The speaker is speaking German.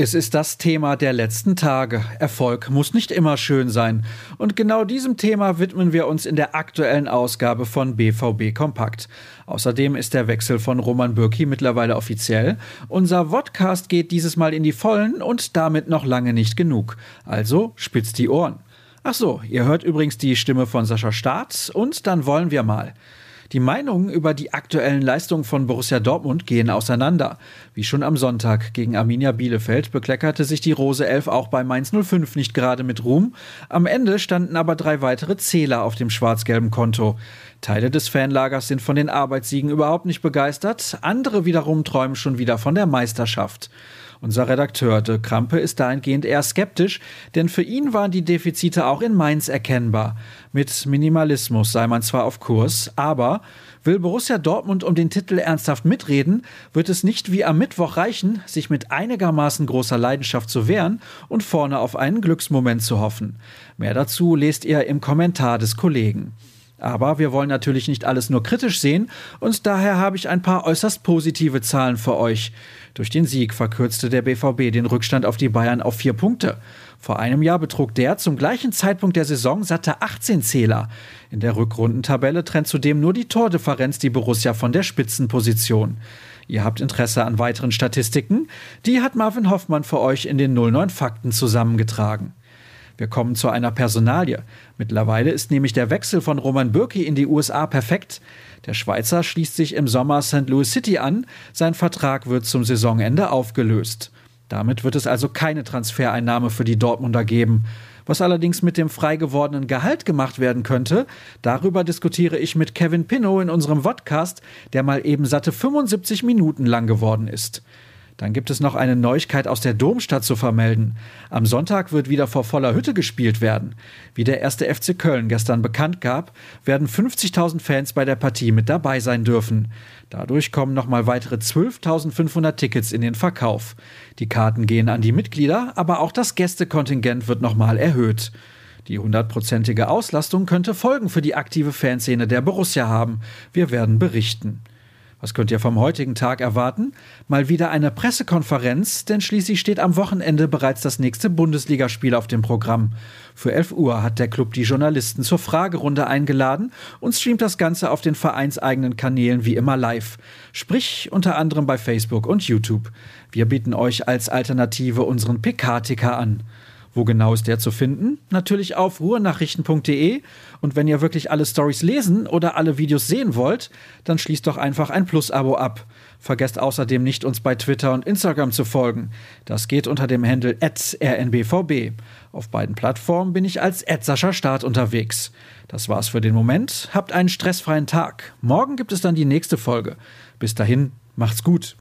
Es ist das Thema der letzten Tage. Erfolg muss nicht immer schön sein. Und genau diesem Thema widmen wir uns in der aktuellen Ausgabe von BVB Kompakt. Außerdem ist der Wechsel von Roman Bürki mittlerweile offiziell. Unser Vodcast geht dieses Mal in die Vollen und damit noch lange nicht genug. Also spitzt die Ohren. Ach so, ihr hört übrigens die Stimme von Sascha Staat und dann wollen wir mal. Die Meinungen über die aktuellen Leistungen von Borussia Dortmund gehen auseinander. Wie schon am Sonntag gegen Arminia Bielefeld bekleckerte sich die Rose 11 auch bei Mainz 05 nicht gerade mit Ruhm. Am Ende standen aber drei weitere Zähler auf dem schwarz-gelben Konto. Teile des Fanlagers sind von den Arbeitssiegen überhaupt nicht begeistert, andere wiederum träumen schon wieder von der Meisterschaft. Unser Redakteur de Krampe ist dahingehend eher skeptisch, denn für ihn waren die Defizite auch in Mainz erkennbar. Mit Minimalismus sei man zwar auf Kurs, aber will Borussia Dortmund um den Titel ernsthaft mitreden, wird es nicht wie am Mittwoch reichen, sich mit einigermaßen großer Leidenschaft zu wehren und vorne auf einen Glücksmoment zu hoffen. Mehr dazu lest ihr im Kommentar des Kollegen. Aber wir wollen natürlich nicht alles nur kritisch sehen und daher habe ich ein paar äußerst positive Zahlen für euch. Durch den Sieg verkürzte der BVB den Rückstand auf die Bayern auf vier Punkte. Vor einem Jahr betrug der zum gleichen Zeitpunkt der Saison satte 18 Zähler. In der Rückrundentabelle trennt zudem nur die Tordifferenz die Borussia von der Spitzenposition. Ihr habt Interesse an weiteren Statistiken? Die hat Marvin Hoffmann für euch in den 09 Fakten zusammengetragen. Wir kommen zu einer Personalie. Mittlerweile ist nämlich der Wechsel von Roman Bürki in die USA perfekt. Der Schweizer schließt sich im Sommer St. Louis City an. Sein Vertrag wird zum Saisonende aufgelöst. Damit wird es also keine Transfereinnahme für die Dortmunder geben. Was allerdings mit dem frei gewordenen Gehalt gemacht werden könnte, darüber diskutiere ich mit Kevin Pinnow in unserem Vodcast, der mal eben satte 75 Minuten lang geworden ist. Dann gibt es noch eine Neuigkeit aus der Domstadt zu vermelden. Am Sonntag wird wieder vor voller Hütte gespielt werden. Wie der erste FC Köln gestern bekannt gab, werden 50.000 Fans bei der Partie mit dabei sein dürfen. Dadurch kommen nochmal weitere 12.500 Tickets in den Verkauf. Die Karten gehen an die Mitglieder, aber auch das Gästekontingent wird nochmal erhöht. Die hundertprozentige Auslastung könnte Folgen für die aktive Fanszene der Borussia haben. Wir werden berichten. Was könnt ihr vom heutigen Tag erwarten? Mal wieder eine Pressekonferenz, denn schließlich steht am Wochenende bereits das nächste Bundesligaspiel auf dem Programm. Für 11 Uhr hat der Club die Journalisten zur Fragerunde eingeladen und streamt das Ganze auf den vereinseigenen Kanälen wie immer live. Sprich unter anderem bei Facebook und YouTube. Wir bieten euch als Alternative unseren PK-Ticker an. Wo genau ist der zu finden? Natürlich auf ruhrnachrichten.de. Und wenn ihr wirklich alle Stories lesen oder alle Videos sehen wollt, dann schließt doch einfach ein Plus-Abo ab. Vergesst außerdem nicht, uns bei Twitter und Instagram zu folgen. Das geht unter dem Handle rnbvb. Auf beiden Plattformen bin ich als Sascha Start unterwegs. Das war's für den Moment. Habt einen stressfreien Tag. Morgen gibt es dann die nächste Folge. Bis dahin, macht's gut.